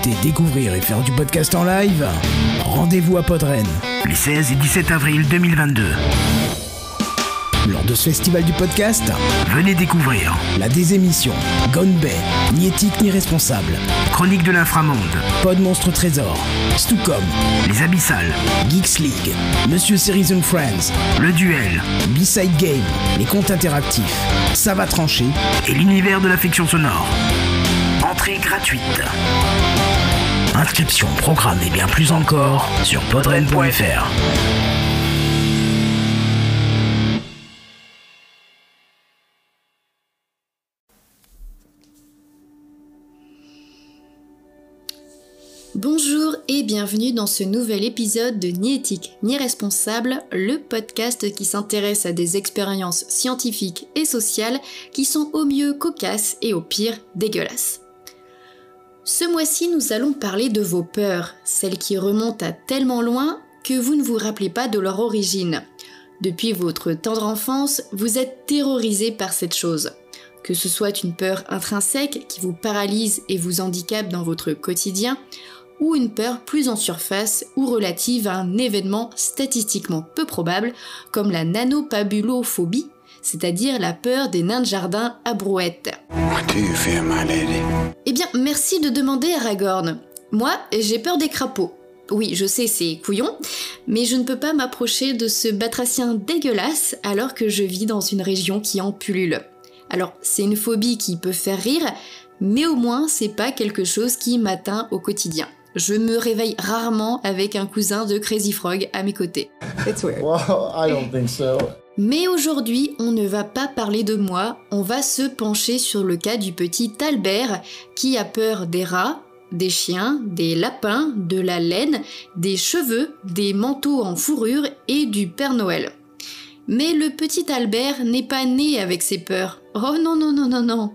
écouter, découvrir et faire du podcast en live Rendez-vous à Podren. Les 16 et 17 avril 2022. Lors de ce festival du podcast, venez découvrir. la désémission, Gone Bay, ni éthique ni responsable, Chronique de l'inframonde, Pod Monstre Trésor, Stucom, Les Abyssales, Geeks League, Monsieur Series and Friends, Le Duel, B-Side Game, Les Comptes Interactifs, Ça va trancher. Et l'univers de la fiction sonore. Entrée gratuite. Inscription, programme et bien plus encore sur podren.fr. Bonjour et bienvenue dans ce nouvel épisode de Ni éthique ni responsable, le podcast qui s'intéresse à des expériences scientifiques et sociales qui sont au mieux cocasses et au pire dégueulasses. Ce mois-ci, nous allons parler de vos peurs, celles qui remontent à tellement loin que vous ne vous rappelez pas de leur origine. Depuis votre tendre enfance, vous êtes terrorisé par cette chose. Que ce soit une peur intrinsèque qui vous paralyse et vous handicape dans votre quotidien, ou une peur plus en surface ou relative à un événement statistiquement peu probable comme la nanopabulophobie, c'est-à-dire la peur des nains de jardin à brouette. Eh bien, merci de demander Aragorn. Moi, j'ai peur des crapauds. Oui, je sais, c'est couillon, mais je ne peux pas m'approcher de ce batracien dégueulasse alors que je vis dans une région qui en pullule. Alors, c'est une phobie qui peut faire rire, mais au moins, c'est pas quelque chose qui m'atteint au quotidien. Je me réveille rarement avec un cousin de Crazy Frog à mes côtés. It's weird. Well, I don't think so. Mais aujourd'hui, on ne va pas parler de moi, on va se pencher sur le cas du petit Albert qui a peur des rats, des chiens, des lapins, de la laine, des cheveux, des manteaux en fourrure et du Père Noël. Mais le petit Albert n'est pas né avec ses peurs. Oh non, non, non, non, non.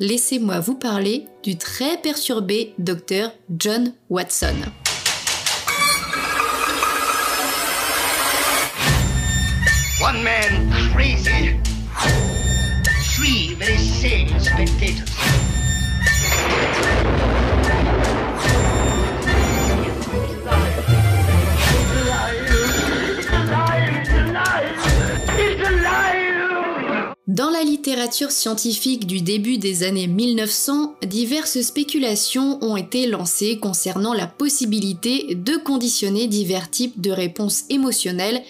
Laissez-moi vous parler du très perturbé docteur John Watson. Dans la littérature scientifique du début des années 1900, diverses spéculations ont été lancées concernant la possibilité de conditionner divers types de réponses émotionnelles,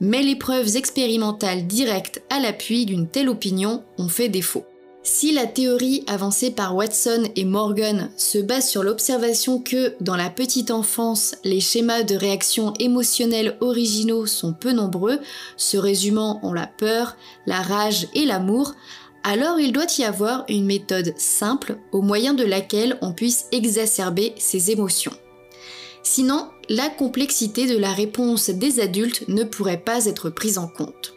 mais les preuves expérimentales directes à l'appui d'une telle opinion ont fait défaut. Si la théorie avancée par Watson et Morgan se base sur l'observation que, dans la petite enfance, les schémas de réaction émotionnelle originaux sont peu nombreux, se résumant en la peur, la rage et l'amour, alors il doit y avoir une méthode simple au moyen de laquelle on puisse exacerber ces émotions. Sinon, la complexité de la réponse des adultes ne pourrait pas être prise en compte.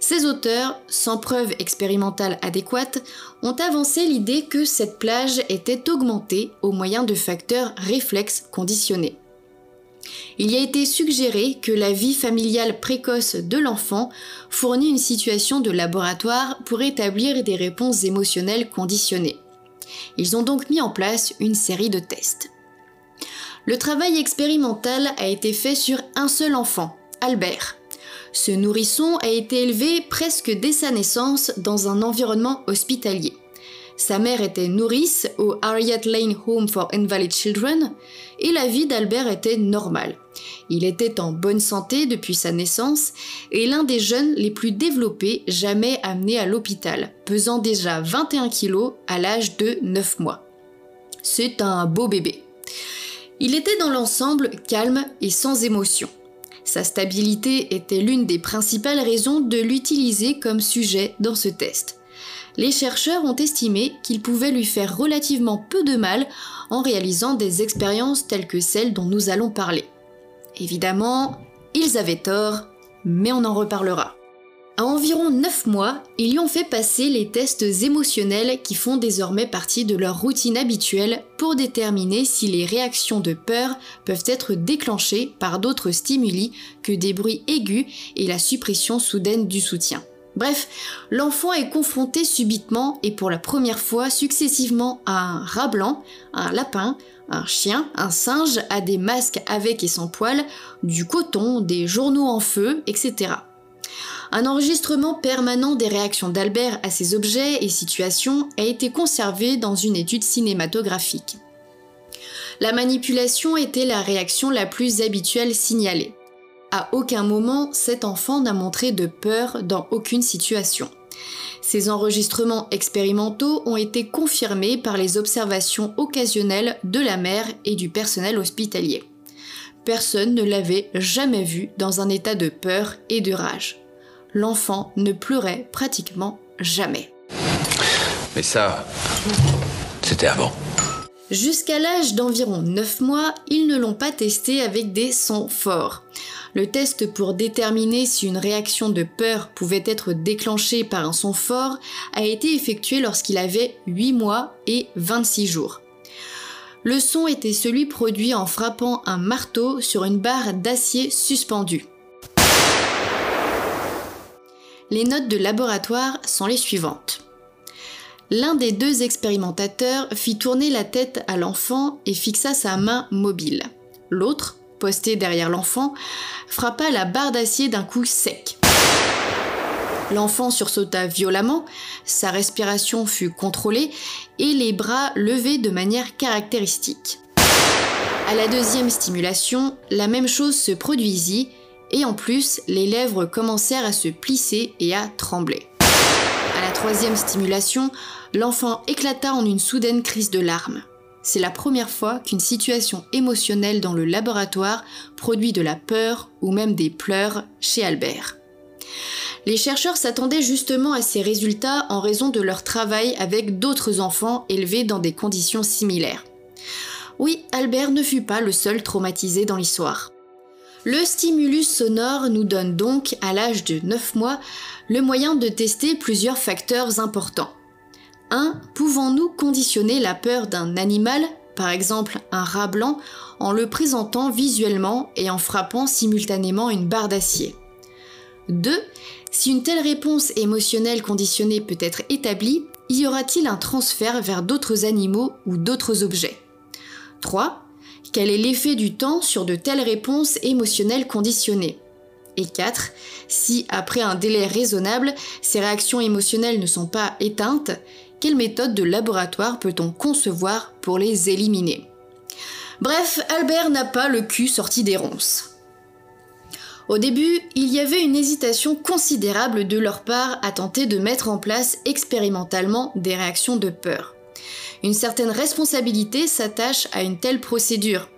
Ces auteurs, sans preuve expérimentale adéquate, ont avancé l'idée que cette plage était augmentée au moyen de facteurs réflexes conditionnés. Il y a été suggéré que la vie familiale précoce de l'enfant fournit une situation de laboratoire pour établir des réponses émotionnelles conditionnées. Ils ont donc mis en place une série de tests. Le travail expérimental a été fait sur un seul enfant, Albert. Ce nourrisson a été élevé presque dès sa naissance dans un environnement hospitalier. Sa mère était nourrice au Harriet Lane Home for Invalid Children et la vie d'Albert était normale. Il était en bonne santé depuis sa naissance et l'un des jeunes les plus développés jamais amenés à l'hôpital, pesant déjà 21 kilos à l'âge de 9 mois. C'est un beau bébé. Il était dans l'ensemble calme et sans émotion. Sa stabilité était l'une des principales raisons de l'utiliser comme sujet dans ce test. Les chercheurs ont estimé qu'il pouvait lui faire relativement peu de mal en réalisant des expériences telles que celles dont nous allons parler. Évidemment, ils avaient tort, mais on en reparlera. À environ 9 mois, ils lui ont fait passer les tests émotionnels qui font désormais partie de leur routine habituelle pour déterminer si les réactions de peur peuvent être déclenchées par d'autres stimuli que des bruits aigus et la suppression soudaine du soutien. Bref, l'enfant est confronté subitement et pour la première fois successivement à un rat blanc, un lapin, un chien, un singe, à des masques avec et sans poils, du coton, des journaux en feu, etc. Un enregistrement permanent des réactions d'Albert à ces objets et situations a été conservé dans une étude cinématographique. La manipulation était la réaction la plus habituelle signalée. À aucun moment, cet enfant n'a montré de peur dans aucune situation. Ces enregistrements expérimentaux ont été confirmés par les observations occasionnelles de la mère et du personnel hospitalier. Personne ne l'avait jamais vu dans un état de peur et de rage. L'enfant ne pleurait pratiquement jamais. Mais ça, c'était avant. Jusqu'à l'âge d'environ 9 mois, ils ne l'ont pas testé avec des sons forts. Le test pour déterminer si une réaction de peur pouvait être déclenchée par un son fort a été effectué lorsqu'il avait 8 mois et 26 jours. Le son était celui produit en frappant un marteau sur une barre d'acier suspendue. Les notes de laboratoire sont les suivantes. L'un des deux expérimentateurs fit tourner la tête à l'enfant et fixa sa main mobile. L'autre, posté derrière l'enfant, frappa la barre d'acier d'un coup sec. L'enfant sursauta violemment, sa respiration fut contrôlée et les bras levés de manière caractéristique. À la deuxième stimulation, la même chose se produisit et en plus, les lèvres commencèrent à se plisser et à trembler. À la troisième stimulation, l'enfant éclata en une soudaine crise de larmes. C'est la première fois qu'une situation émotionnelle dans le laboratoire produit de la peur ou même des pleurs chez Albert. Les chercheurs s'attendaient justement à ces résultats en raison de leur travail avec d'autres enfants élevés dans des conditions similaires. Oui, Albert ne fut pas le seul traumatisé dans l'histoire. Le stimulus sonore nous donne donc, à l'âge de 9 mois, le moyen de tester plusieurs facteurs importants. 1. Pouvons-nous conditionner la peur d'un animal, par exemple un rat blanc, en le présentant visuellement et en frappant simultanément une barre d'acier? 2. Si une telle réponse émotionnelle conditionnée peut être établie, y aura-t-il un transfert vers d'autres animaux ou d'autres objets? 3. Quel est l'effet du temps sur de telles réponses émotionnelles conditionnées? Et 4. Si, après un délai raisonnable, ces réactions émotionnelles ne sont pas éteintes, quelle méthode de laboratoire peut-on concevoir pour les éliminer? Bref, Albert n'a pas le cul sorti des ronces. Au début, il y avait une hésitation considérable de leur part à tenter de mettre en place expérimentalement des réactions de peur. Une certaine responsabilité s'attache à une telle procédure.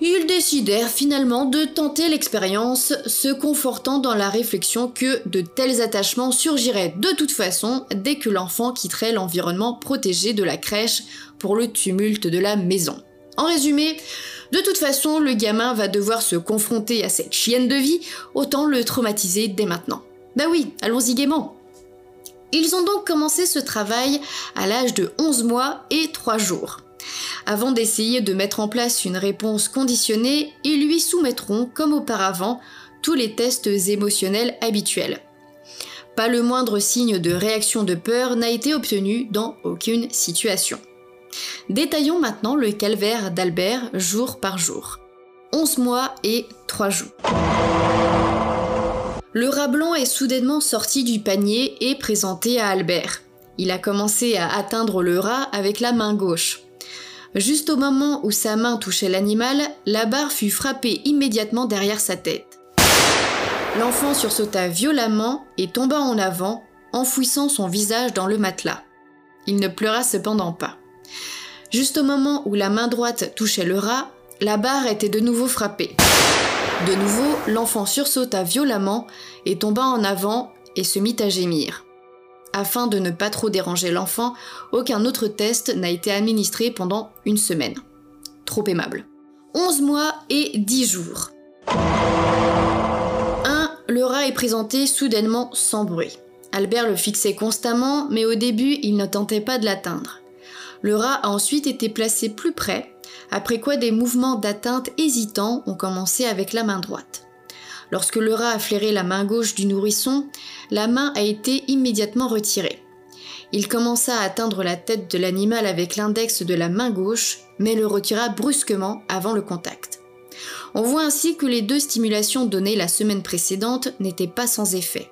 Ils décidèrent finalement de tenter l'expérience, se confortant dans la réflexion que de tels attachements surgiraient de toute façon dès que l'enfant quitterait l'environnement protégé de la crèche pour le tumulte de la maison. En résumé, de toute façon, le gamin va devoir se confronter à cette chienne de vie, autant le traumatiser dès maintenant. Bah oui, allons-y gaiement. Ils ont donc commencé ce travail à l'âge de 11 mois et 3 jours. Avant d'essayer de mettre en place une réponse conditionnée, ils lui soumettront, comme auparavant, tous les tests émotionnels habituels. Pas le moindre signe de réaction de peur n'a été obtenu dans aucune situation. Détaillons maintenant le calvaire d'Albert jour par jour. 11 mois et 3 jours. Le rat blanc est soudainement sorti du panier et présenté à Albert. Il a commencé à atteindre le rat avec la main gauche. Juste au moment où sa main touchait l'animal, la barre fut frappée immédiatement derrière sa tête. L'enfant sursauta violemment et tomba en avant, enfouissant son visage dans le matelas. Il ne pleura cependant pas. Juste au moment où la main droite touchait le rat, la barre était de nouveau frappée. De nouveau, l'enfant sursauta violemment et tomba en avant et se mit à gémir. Afin de ne pas trop déranger l'enfant, aucun autre test n'a été administré pendant une semaine. Trop aimable. 11 mois et 10 jours. 1. Le rat est présenté soudainement sans bruit. Albert le fixait constamment, mais au début, il ne tentait pas de l'atteindre. Le rat a ensuite été placé plus près après quoi des mouvements d'atteinte hésitants ont commencé avec la main droite. Lorsque le rat a flairé la main gauche du nourrisson, la main a été immédiatement retirée. Il commença à atteindre la tête de l'animal avec l'index de la main gauche, mais le retira brusquement avant le contact. On voit ainsi que les deux stimulations données la semaine précédente n'étaient pas sans effet.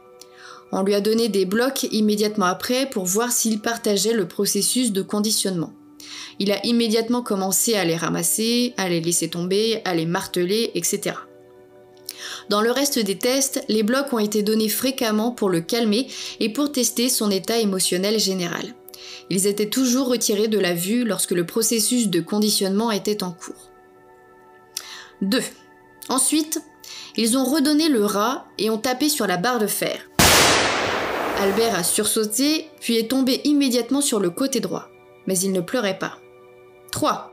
On lui a donné des blocs immédiatement après pour voir s'il partageait le processus de conditionnement. Il a immédiatement commencé à les ramasser, à les laisser tomber, à les marteler, etc. Dans le reste des tests, les blocs ont été donnés fréquemment pour le calmer et pour tester son état émotionnel général. Ils étaient toujours retirés de la vue lorsque le processus de conditionnement était en cours. 2. Ensuite, ils ont redonné le rat et ont tapé sur la barre de fer. Albert a sursauté, puis est tombé immédiatement sur le côté droit. Mais il ne pleurait pas. 3.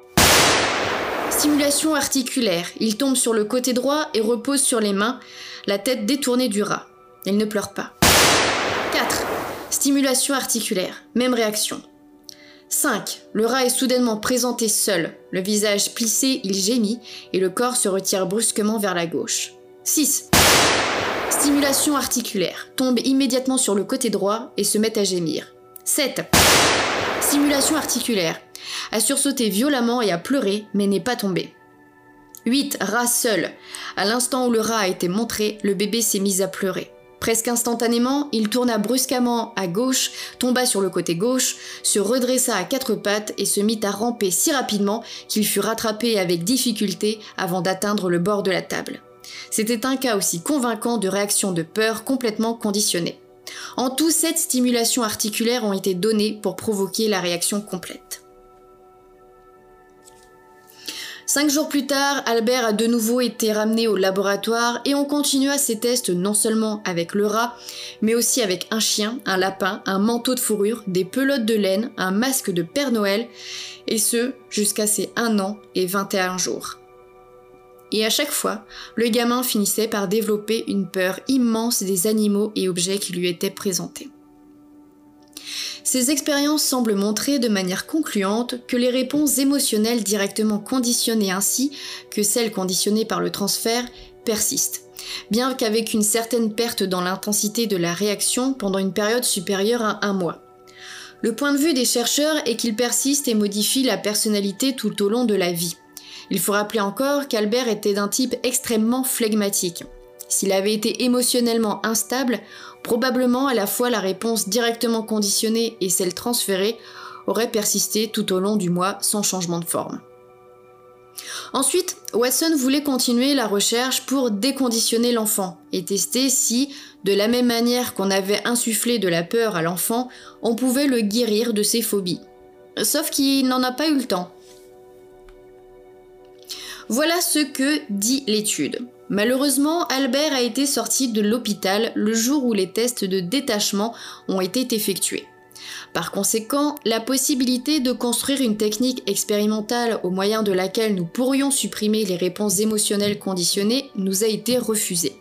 Stimulation articulaire. Il tombe sur le côté droit et repose sur les mains, la tête détournée du rat. Il ne pleure pas. 4. Stimulation articulaire. Même réaction. 5. Le rat est soudainement présenté seul. Le visage plissé, il gémit et le corps se retire brusquement vers la gauche. 6. Stimulation articulaire. Tombe immédiatement sur le côté droit et se met à gémir. 7. Stimulation articulaire. A sursauté violemment et a pleuré, mais n'est pas tombé. 8. Rat seul. À l'instant où le rat a été montré, le bébé s'est mis à pleurer. Presque instantanément, il tourna brusquement à gauche, tomba sur le côté gauche, se redressa à quatre pattes et se mit à ramper si rapidement qu'il fut rattrapé avec difficulté avant d'atteindre le bord de la table. C'était un cas aussi convaincant de réaction de peur complètement conditionnée. En tout, sept stimulations articulaires ont été données pour provoquer la réaction complète. Cinq jours plus tard, Albert a de nouveau été ramené au laboratoire et on continua ses tests non seulement avec le rat, mais aussi avec un chien, un lapin, un manteau de fourrure, des pelotes de laine, un masque de Père Noël, et ce jusqu'à ses 1 an et 21 jours. Et à chaque fois, le gamin finissait par développer une peur immense des animaux et objets qui lui étaient présentés. Ces expériences semblent montrer de manière concluante que les réponses émotionnelles directement conditionnées ainsi que celles conditionnées par le transfert persistent, bien qu'avec une certaine perte dans l'intensité de la réaction pendant une période supérieure à un mois. Le point de vue des chercheurs est qu'ils persistent et modifient la personnalité tout au long de la vie. Il faut rappeler encore qu'Albert était d'un type extrêmement flegmatique. S'il avait été émotionnellement instable, probablement à la fois la réponse directement conditionnée et celle transférée auraient persisté tout au long du mois sans changement de forme. Ensuite, Watson voulait continuer la recherche pour déconditionner l'enfant et tester si, de la même manière qu'on avait insufflé de la peur à l'enfant, on pouvait le guérir de ses phobies. Sauf qu'il n'en a pas eu le temps. Voilà ce que dit l'étude. Malheureusement, Albert a été sorti de l'hôpital le jour où les tests de détachement ont été effectués. Par conséquent, la possibilité de construire une technique expérimentale au moyen de laquelle nous pourrions supprimer les réponses émotionnelles conditionnées nous a été refusée.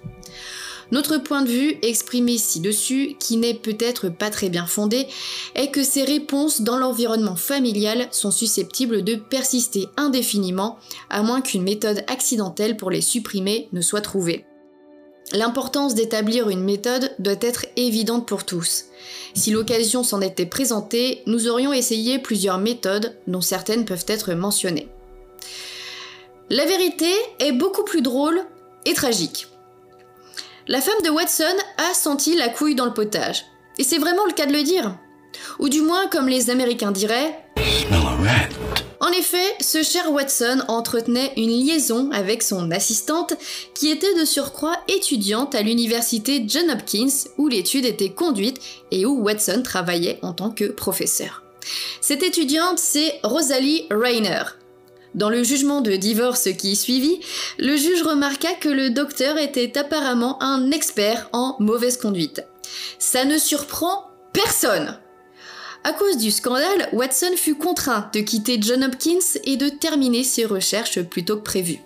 Notre point de vue, exprimé ci-dessus, qui n'est peut-être pas très bien fondé, est que ces réponses dans l'environnement familial sont susceptibles de persister indéfiniment, à moins qu'une méthode accidentelle pour les supprimer ne soit trouvée. L'importance d'établir une méthode doit être évidente pour tous. Si l'occasion s'en était présentée, nous aurions essayé plusieurs méthodes dont certaines peuvent être mentionnées. La vérité est beaucoup plus drôle et tragique. La femme de Watson a senti la couille dans le potage. Et c'est vraiment le cas de le dire. Ou du moins, comme les Américains diraient. En effet, ce cher Watson entretenait une liaison avec son assistante qui était de surcroît étudiante à l'université John Hopkins où l'étude était conduite et où Watson travaillait en tant que professeur. Cette étudiante, c'est Rosalie Rayner, dans le jugement de divorce qui suivit, le juge remarqua que le docteur était apparemment un expert en mauvaise conduite. Ça ne surprend personne. À cause du scandale, Watson fut contraint de quitter John Hopkins et de terminer ses recherches plus tôt que prévu.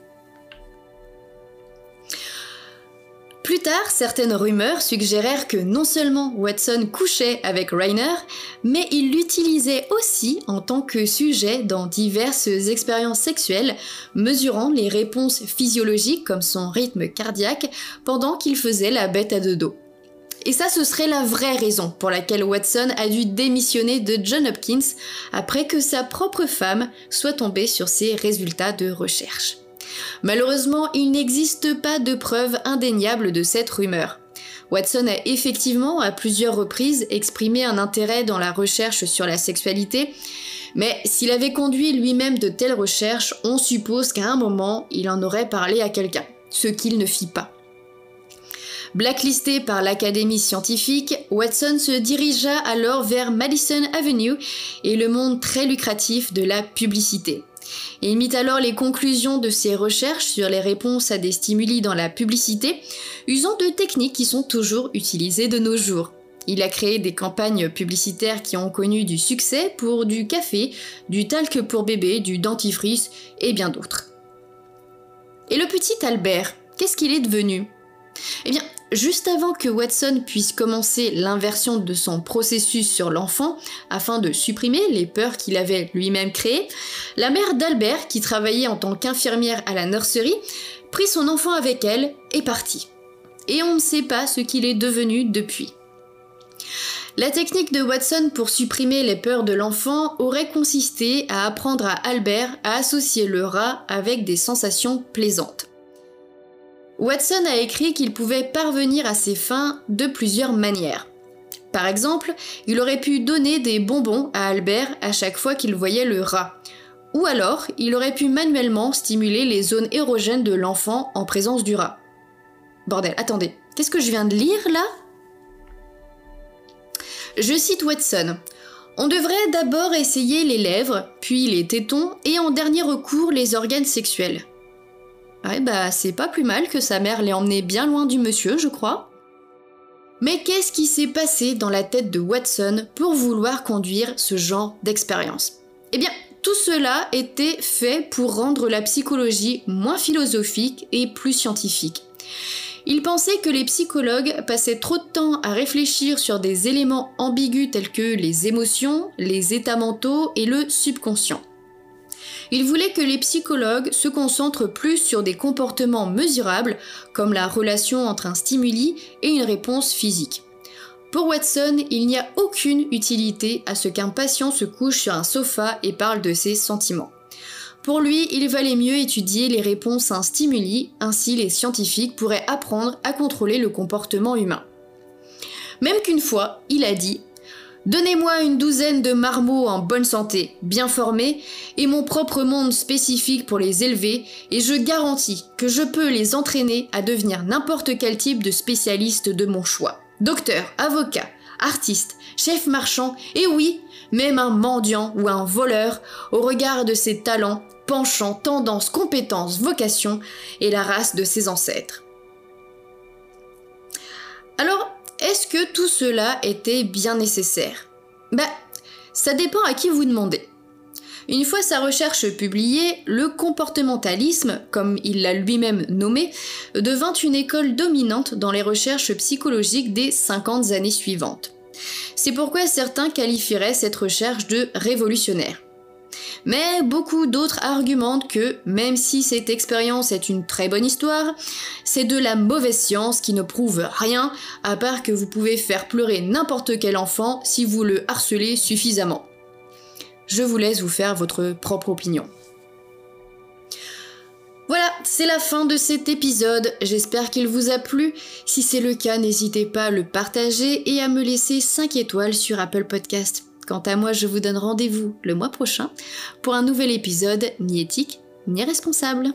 Plus tard, certaines rumeurs suggérèrent que non seulement Watson couchait avec Rainer, mais il l'utilisait aussi en tant que sujet dans diverses expériences sexuelles, mesurant les réponses physiologiques comme son rythme cardiaque pendant qu'il faisait la bête à deux dos. Et ça, ce serait la vraie raison pour laquelle Watson a dû démissionner de John Hopkins après que sa propre femme soit tombée sur ses résultats de recherche. Malheureusement, il n'existe pas de preuves indéniables de cette rumeur. Watson a effectivement à plusieurs reprises exprimé un intérêt dans la recherche sur la sexualité, mais s'il avait conduit lui-même de telles recherches, on suppose qu'à un moment, il en aurait parlé à quelqu'un, ce qu'il ne fit pas. Blacklisté par l'Académie scientifique, Watson se dirigea alors vers Madison Avenue et le monde très lucratif de la publicité. Il mit alors les conclusions de ses recherches sur les réponses à des stimuli dans la publicité, usant de techniques qui sont toujours utilisées de nos jours. Il a créé des campagnes publicitaires qui ont connu du succès pour du café, du talc pour bébé, du dentifrice et bien d'autres. Et le petit Albert, qu'est-ce qu'il est devenu? Eh bien, Juste avant que Watson puisse commencer l'inversion de son processus sur l'enfant, afin de supprimer les peurs qu'il avait lui-même créées, la mère d'Albert, qui travaillait en tant qu'infirmière à la nurserie, prit son enfant avec elle et partit. Et on ne sait pas ce qu'il est devenu depuis. La technique de Watson pour supprimer les peurs de l'enfant aurait consisté à apprendre à Albert à associer le rat avec des sensations plaisantes. Watson a écrit qu'il pouvait parvenir à ses fins de plusieurs manières. Par exemple, il aurait pu donner des bonbons à Albert à chaque fois qu'il voyait le rat. Ou alors, il aurait pu manuellement stimuler les zones érogènes de l'enfant en présence du rat. Bordel, attendez, qu'est-ce que je viens de lire là? Je cite Watson. On devrait d'abord essayer les lèvres, puis les tétons et en dernier recours les organes sexuels. Ouais, bah c'est pas plus mal que sa mère l'ait emmené bien loin du monsieur, je crois. Mais qu'est-ce qui s'est passé dans la tête de Watson pour vouloir conduire ce genre d'expérience? Eh bien, tout cela était fait pour rendre la psychologie moins philosophique et plus scientifique. Il pensait que les psychologues passaient trop de temps à réfléchir sur des éléments ambigus tels que les émotions, les états mentaux et le subconscient. Il voulait que les psychologues se concentrent plus sur des comportements mesurables, comme la relation entre un stimuli et une réponse physique. Pour Watson, il n'y a aucune utilité à ce qu'un patient se couche sur un sofa et parle de ses sentiments. Pour lui, il valait mieux étudier les réponses à un stimuli, ainsi les scientifiques pourraient apprendre à contrôler le comportement humain. Même qu'une fois, il a dit Donnez-moi une douzaine de marmots en bonne santé, bien formés, et mon propre monde spécifique pour les élever, et je garantis que je peux les entraîner à devenir n'importe quel type de spécialiste de mon choix. Docteur, avocat, artiste, chef marchand, et oui, même un mendiant ou un voleur, au regard de ses talents, penchants, tendances, compétences, vocations et la race de ses ancêtres. Alors, est-ce que tout cela était bien nécessaire? Bah, ça dépend à qui vous demandez. Une fois sa recherche publiée, le comportementalisme, comme il l'a lui-même nommé, devint une école dominante dans les recherches psychologiques des 50 années suivantes. C'est pourquoi certains qualifieraient cette recherche de révolutionnaire. Mais beaucoup d'autres argumentent que, même si cette expérience est une très bonne histoire, c'est de la mauvaise science qui ne prouve rien, à part que vous pouvez faire pleurer n'importe quel enfant si vous le harcelez suffisamment. Je vous laisse vous faire votre propre opinion. Voilà, c'est la fin de cet épisode. J'espère qu'il vous a plu. Si c'est le cas, n'hésitez pas à le partager et à me laisser 5 étoiles sur Apple Podcast. Quant à moi, je vous donne rendez-vous le mois prochain pour un nouvel épisode ni éthique ni responsable.